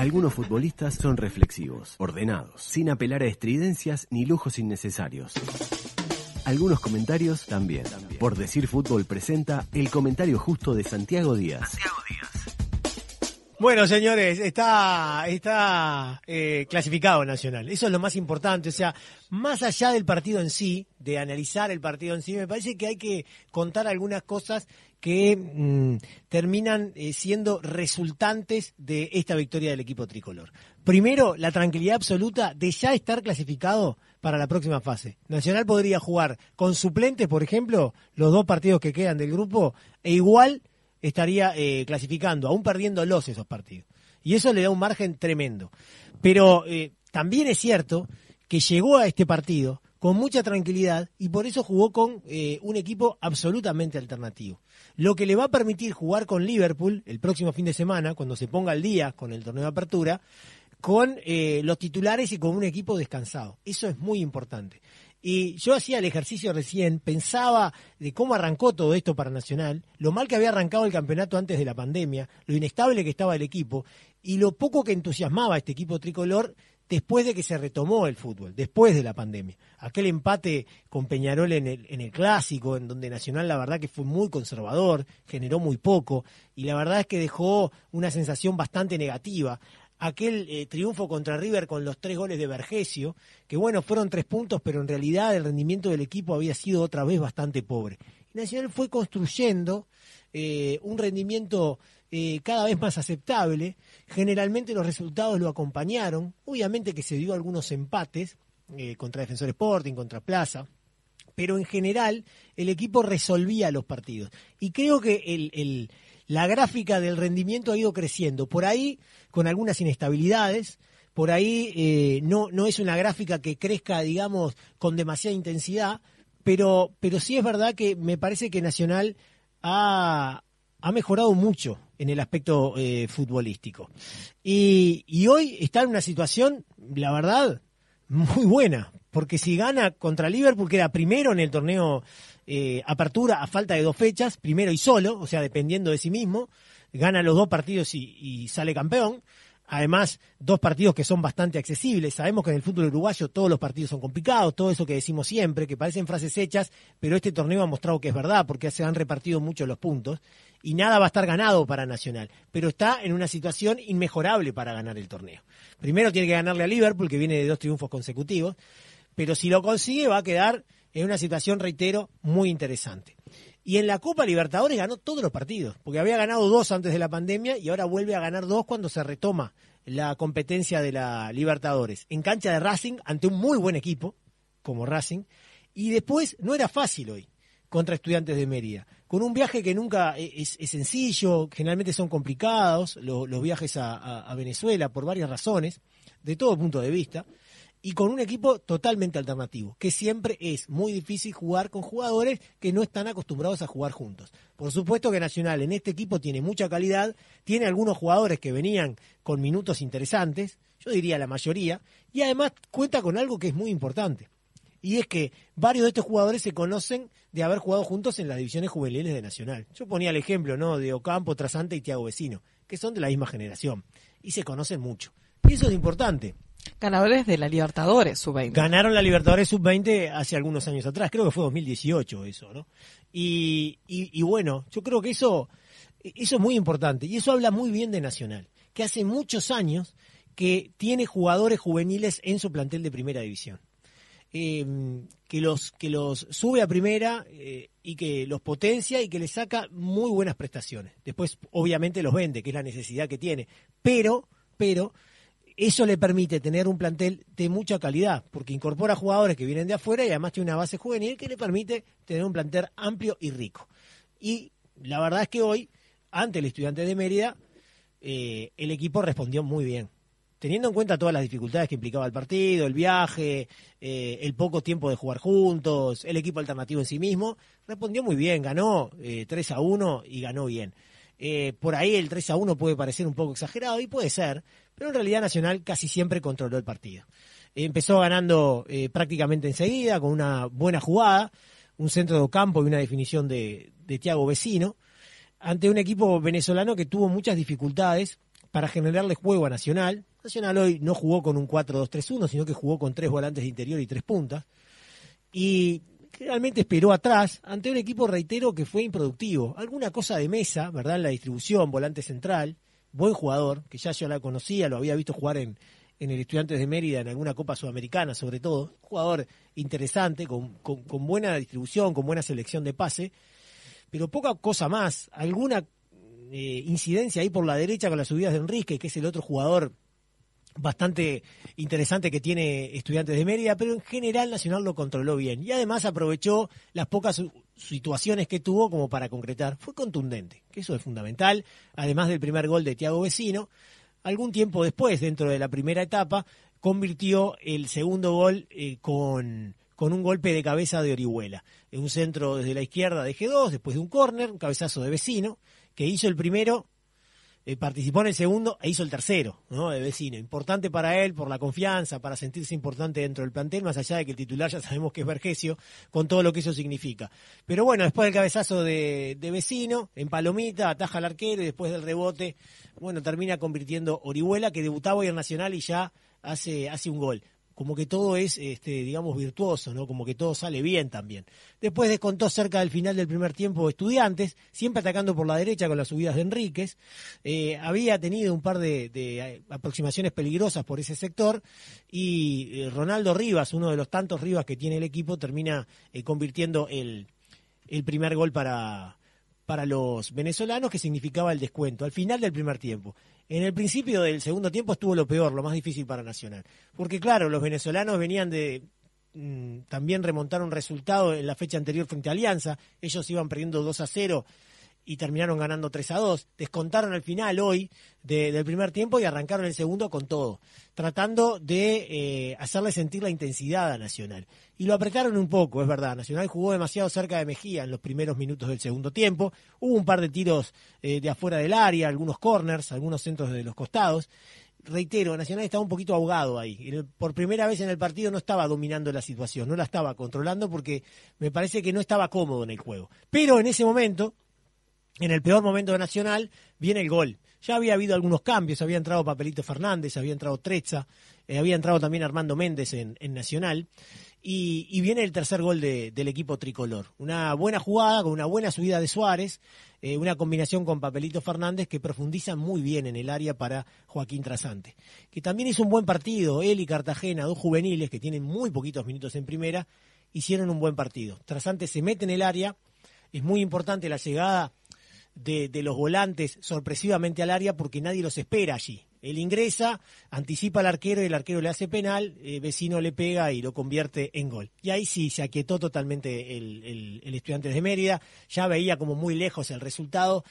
Algunos futbolistas son reflexivos, ordenados, sin apelar a estridencias ni lujos innecesarios. Algunos comentarios también. Por decir fútbol presenta el comentario justo de Santiago Díaz. Bueno, señores, está, está eh, clasificado Nacional. Eso es lo más importante. O sea, más allá del partido en sí, de analizar el partido en sí, me parece que hay que contar algunas cosas que mm, terminan eh, siendo resultantes de esta victoria del equipo tricolor. Primero, la tranquilidad absoluta de ya estar clasificado para la próxima fase. Nacional podría jugar con suplentes, por ejemplo, los dos partidos que quedan del grupo, e igual estaría eh, clasificando, aún perdiéndolos esos partidos. Y eso le da un margen tremendo. Pero eh, también es cierto que llegó a este partido con mucha tranquilidad y por eso jugó con eh, un equipo absolutamente alternativo. Lo que le va a permitir jugar con Liverpool el próximo fin de semana, cuando se ponga al día con el torneo de apertura, con los titulares y con un equipo descansado. Eso es muy importante. Y yo hacía el ejercicio recién, pensaba de cómo arrancó todo esto para Nacional, lo mal que había arrancado el campeonato antes de la pandemia, lo inestable que estaba el equipo y lo poco que entusiasmaba este equipo tricolor después de que se retomó el fútbol, después de la pandemia. Aquel empate con Peñarol en el, en el clásico, en donde Nacional la verdad que fue muy conservador, generó muy poco y la verdad es que dejó una sensación bastante negativa aquel eh, triunfo contra River con los tres goles de Vergesio, que bueno, fueron tres puntos, pero en realidad el rendimiento del equipo había sido otra vez bastante pobre. Y Nacional fue construyendo eh, un rendimiento eh, cada vez más aceptable, generalmente los resultados lo acompañaron, obviamente que se dio algunos empates contra Defensor Sporting, contra Plaza, pero en general el equipo resolvía los partidos. Y creo que el la gráfica del rendimiento ha ido creciendo. Por ahí, con algunas inestabilidades, por ahí eh, no, no es una gráfica que crezca, digamos, con demasiada intensidad, pero, pero sí es verdad que me parece que Nacional ha, ha mejorado mucho en el aspecto eh, futbolístico. Y, y hoy está en una situación, la verdad, muy buena, porque si gana contra Liverpool, queda primero en el torneo eh, apertura a falta de dos fechas, primero y solo, o sea, dependiendo de sí mismo, gana los dos partidos y, sale campeón. Además, dos partidos que son bastante accesibles. Sabemos que en el fútbol uruguayo todos los partidos son complicados, todo eso que decimos siempre, que parecen frases hechas, pero este torneo ha mostrado que es verdad, porque se han repartido mucho los puntos y nada va a estar ganado para Nacional, pero está en una situación inmejorable para ganar el torneo. Primero tiene que ganarle a Liverpool, que viene de dos triunfos consecutivos, pero si lo consigue va a quedar en una situación, reitero, muy interesante. Y en la Copa Libertadores ganó todos los partidos, porque había ganado dos antes de la pandemia y ahora vuelve a ganar dos cuando se retoma la competencia de la Libertadores. En cancha de Racing, ante un muy buen equipo, como Racing, y después no era fácil hoy contra estudiantes de Mérida, con un viaje que nunca es, sencillo, generalmente son complicados los viajes a Venezuela por varias razones, de todo punto de vista y con un equipo totalmente alternativo, que siempre es muy difícil jugar con jugadores que no están acostumbrados a jugar juntos. Por supuesto que Nacional en este equipo tiene mucha calidad, tiene algunos jugadores que venían con minutos interesantes, yo diría la mayoría, y además cuenta con algo que es muy importante. Y es que varios de estos jugadores se conocen de haber jugado juntos en las divisiones juveniles de Nacional. Yo ponía el ejemplo ¿no? de Ocampo, Trasante y Tiago Vecino, que son de la misma generación y se conocen mucho. Y eso es importante. Ganadores de la Libertadores Sub-20. Ganaron la Libertadores Sub-20 hace algunos años atrás, creo que fue 2018 eso, ¿no? Y, y, bueno, yo creo que eso, es muy importante y eso habla muy bien de Nacional, que hace muchos años que tiene jugadores juveniles en su plantel de primera división. Em, que los sube a primera eh, y que los potencia y que le saca muy buenas prestaciones. Después, obviamente, los vende, que es la necesidad que tiene. Pero, pero eso le permite tener un plantel de mucha calidad, porque incorpora jugadores que vienen de afuera y además tiene una base juvenil que le permite tener un plantel amplio y rico. Y la verdad es que hoy, ante el estudiante de Mérida, eh, el equipo respondió muy bien. Teniendo en cuenta todas las dificultades que implicaba el partido, el viaje, eh, el poco tiempo de jugar juntos, el equipo alternativo en sí mismo, respondió muy bien, ganó 3 eh, a 1 y ganó bien. Por ahí el 3 a 1 puede parecer un poco exagerado y puede ser, pero en realidad Nacional casi siempre controló el partido. Empezó ganando eh, prácticamente enseguida con una buena jugada, un centro de campo y una definición de, de Tiago Vecino, ante un equipo venezolano que tuvo muchas dificultades para generarle juego a Nacional. Nacional hoy no jugó con un 4-2-3-1, sino que jugó con tres volantes de interior y tres puntas. Y realmente esperó atrás ante un equipo, reitero, que fue improductivo. Alguna cosa de mesa, ¿verdad? En la distribución, volante central, buen jugador, que ya yo la conocía, lo había visto jugar en, en el Estudiantes de Mérida, en alguna Copa Sudamericana sobre todo. Jugador interesante, con, con, buena distribución, con buena selección de pase, pero poca cosa más. Alguna eh, incidencia ahí por la derecha con las subidas de Enrique, que es el otro jugador bastante interesante que tiene Estudiantes de Mérida, pero en general Nacional lo controló bien y además aprovechó las pocas situaciones que tuvo como para concretar. Fue contundente, que eso es fundamental, además del primer gol de Tiago Vecino. Algún tiempo después, dentro de la primera etapa, convirtió el segundo gol eh, con, con un golpe de cabeza de Orihuela. En un centro desde la izquierda de G2, después de un córner, un cabezazo de Vecino, que hizo el primero eh, participó en el segundo e hizo el tercero, ¿no? De vecino. Importante para él por la confianza, para sentirse importante dentro del plantel, más allá de que el titular ya sabemos que es Vergesio, con todo lo que eso significa. Pero bueno, después del cabezazo de, de vecino, en palomita, ataja al arquero y después del rebote, bueno, termina convirtiendo Orihuela, que debutaba hoy en Nacional y ya hace, hace un gol como que todo es, este, digamos, virtuoso, ¿no? Como que todo sale bien también. Después descontó cerca del final del primer tiempo Estudiantes, siempre atacando por la derecha con las subidas de Enríquez. Eh, había tenido un par de, eh, aproximaciones peligrosas por ese sector y eh, Ronaldo Rivas, uno de los tantos Rivas que tiene el equipo, termina convirtiendo el, el primer gol para, para los venezolanos, que significaba el descuento al final del primer tiempo. En el principio del segundo tiempo estuvo lo peor, lo más difícil para Nacional. Porque claro, los venezolanos venían de mm, también remontar un resultado en la fecha anterior frente a Alianza. Ellos iban perdiendo 2 a 0 y terminaron ganando 3 a 2. Descontaron al final hoy del primer tiempo y arrancaron el segundo con todo, tratando de eh, hacerle sentir la intensidad a Nacional. Y lo apretaron un poco, es verdad. Nacional jugó demasiado cerca de Mejía en los primeros minutos del segundo tiempo. Hubo un par de tiros eh, de afuera del área, algunos corners, algunos centros de los costados reitero, Nacional estaba un poquito ahogado ahí. Por primera vez en el partido no estaba dominando la situación, no la estaba controlando porque me parece que no estaba cómodo en el juego. Pero en ese momento, en el peor momento de Nacional, viene el gol. Ya había habido algunos cambios, había entrado Papelito Fernández, había entrado Trezza, eh, había entrado también Armando Méndez en, Nacional. Y, viene el tercer gol del equipo tricolor. Una buena jugada con una buena subida de Suárez, eh, una combinación con Papelito Fernández que profundiza muy bien en el área para Joaquín Trasante. Que también hizo un buen partido, él y Cartagena, dos juveniles que tienen muy poquitos minutos en primera, hicieron un buen partido. Trasante se mete en el área, es muy importante la llegada de, los volantes sorpresivamente al área porque nadie los espera allí. Él ingresa, anticipa al arquero y el arquero le hace penal, eh, vecino le pega y lo convierte en gol. Y ahí sí se aquietó totalmente el, estudiante de Mérida, ya veía como muy lejos el resultado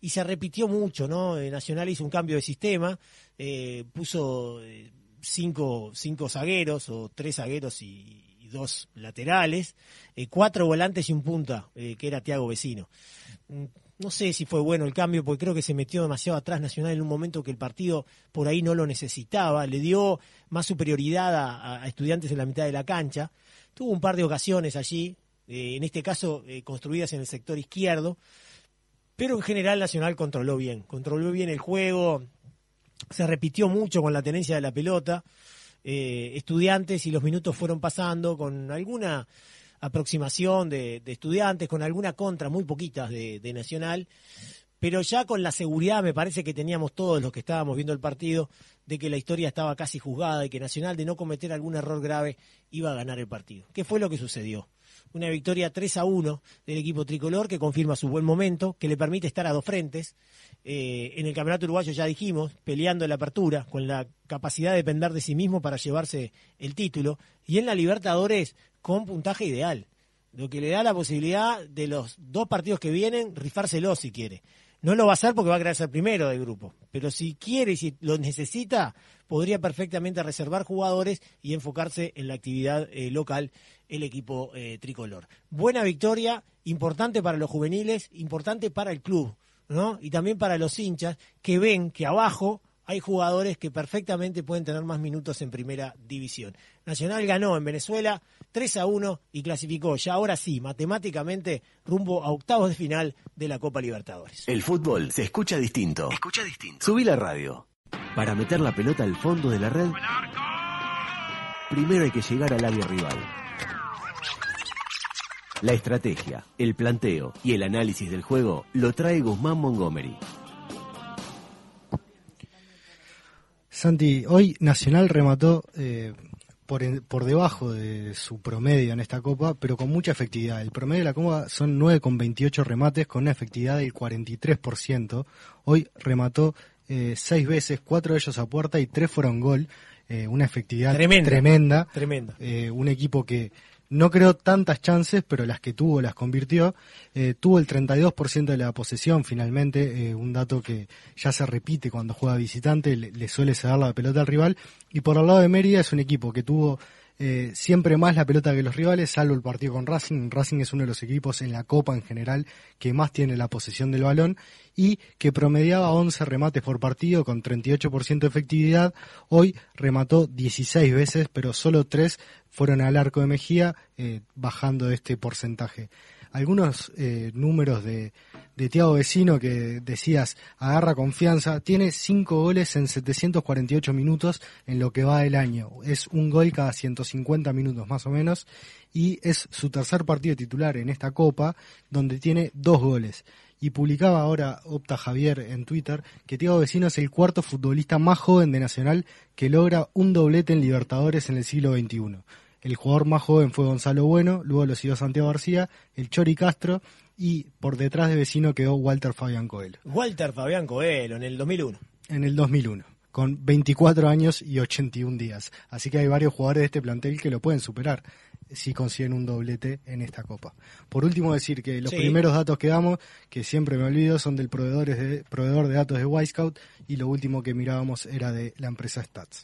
y se repitió mucho, ¿no? Eh, Nacional hizo un cambio de sistema, eh, puso cinco, cinco zagueros o tres zagueros y, dos laterales, cuatro volantes y un punta, que era Tiago Vecino no sé si fue bueno el cambio, porque creo que se metió demasiado atrás Nacional en un momento que el partido por ahí no lo necesitaba, le dio más superioridad a, estudiantes en la mitad de la cancha, tuvo un par de ocasiones allí, eh, en este caso eh, construidas en el sector izquierdo, pero en general Nacional controló bien, controló bien el juego, se repitió mucho con la tenencia de la pelota, eh, estudiantes y los minutos fueron pasando con alguna aproximación de, estudiantes, con alguna contra, muy poquitas de, Nacional, pero ya con la seguridad, me parece que teníamos todos los que estábamos viendo el partido, de que la historia estaba casi juzgada y que Nacional, de no cometer algún error grave, iba a ganar el partido. ¿Qué fue lo que sucedió? Una victoria 3 a 1 del equipo tricolor que confirma su buen momento, que le permite estar a dos frentes. Eh, en el campeonato uruguayo ya dijimos, peleando la apertura, con la capacidad de depender de sí mismo para llevarse el título. Y en la Libertadores, con puntaje ideal, lo que le da la posibilidad de los dos partidos que vienen rifárselo si quiere. No lo va a hacer porque va a querer ser primero del grupo, pero si quiere y si lo necesita, podría perfectamente reservar jugadores y enfocarse en la actividad eh, local el equipo eh, tricolor. Buena victoria, importante para los juveniles, importante para el club, ¿no? Y también para los hinchas que ven que abajo hay jugadores que perfectamente pueden tener más minutos en primera división. Nacional ganó en Venezuela 3 a 1 y clasificó ya ahora sí, matemáticamente, rumbo a octavos de final de la Copa Libertadores. El fútbol se escucha distinto. Escucha distinto. Subí la radio. Para meter la pelota al fondo de la red, primero hay que llegar al área rival. La estrategia, el planteo y el análisis del juego lo trae Guzmán Montgomery. Santi, hoy Nacional remató eh, por, en- por debajo de su promedio en esta copa, pero con mucha efectividad. El promedio de la copa son 9,28 remates con una efectividad del 43%. Hoy remató eh, seis veces, cuatro de ellos a puerta y tres fueron gol. Eh, una efectividad Tremenda. tremenda. Tremenda. Eh, un equipo que no creó tantas chances, pero las que tuvo las convirtió. Eh, tuvo el 32% de la posesión finalmente, eh, un dato que ya se repite cuando juega visitante, le, le suele ceder la pelota al rival. Y por el lado de Mérida es un equipo que tuvo eh, siempre más la pelota que los rivales, salvo el partido con Racing. Racing es uno de los equipos en la Copa en general que más tiene la posesión del balón y que promediaba 11 remates por partido con 38% de efectividad. Hoy remató 16 veces, pero solo 3 fueron al arco de Mejía, eh, bajando este porcentaje. Algunos eh, números de, de Tiago Vecino que decías, agarra confianza, tiene 5 goles en 748 minutos en lo que va del año. Es un gol cada 150 minutos más o menos y es su tercer partido titular en esta copa donde tiene dos goles. Y publicaba ahora Opta Javier en Twitter que Tiago Vecino es el cuarto futbolista más joven de Nacional que logra un doblete en Libertadores en el siglo XXI. El jugador más joven fue Gonzalo Bueno, luego lo siguió Santiago García, el Chori Castro y por detrás de Vecino quedó Walter Fabián Coelho Walter Fabián Coelho en el 2001. en el 2001 con 24 años y 81 días. Así que hay varios jugadores de este plantel que lo pueden superar si consiguen un doblete en esta copa. Por último decir que los Sí. primeros datos que damos, que siempre me olvido, son del proveedor de, proveedor de datos de Wisecout y lo último que mirábamos era de la empresa Stats.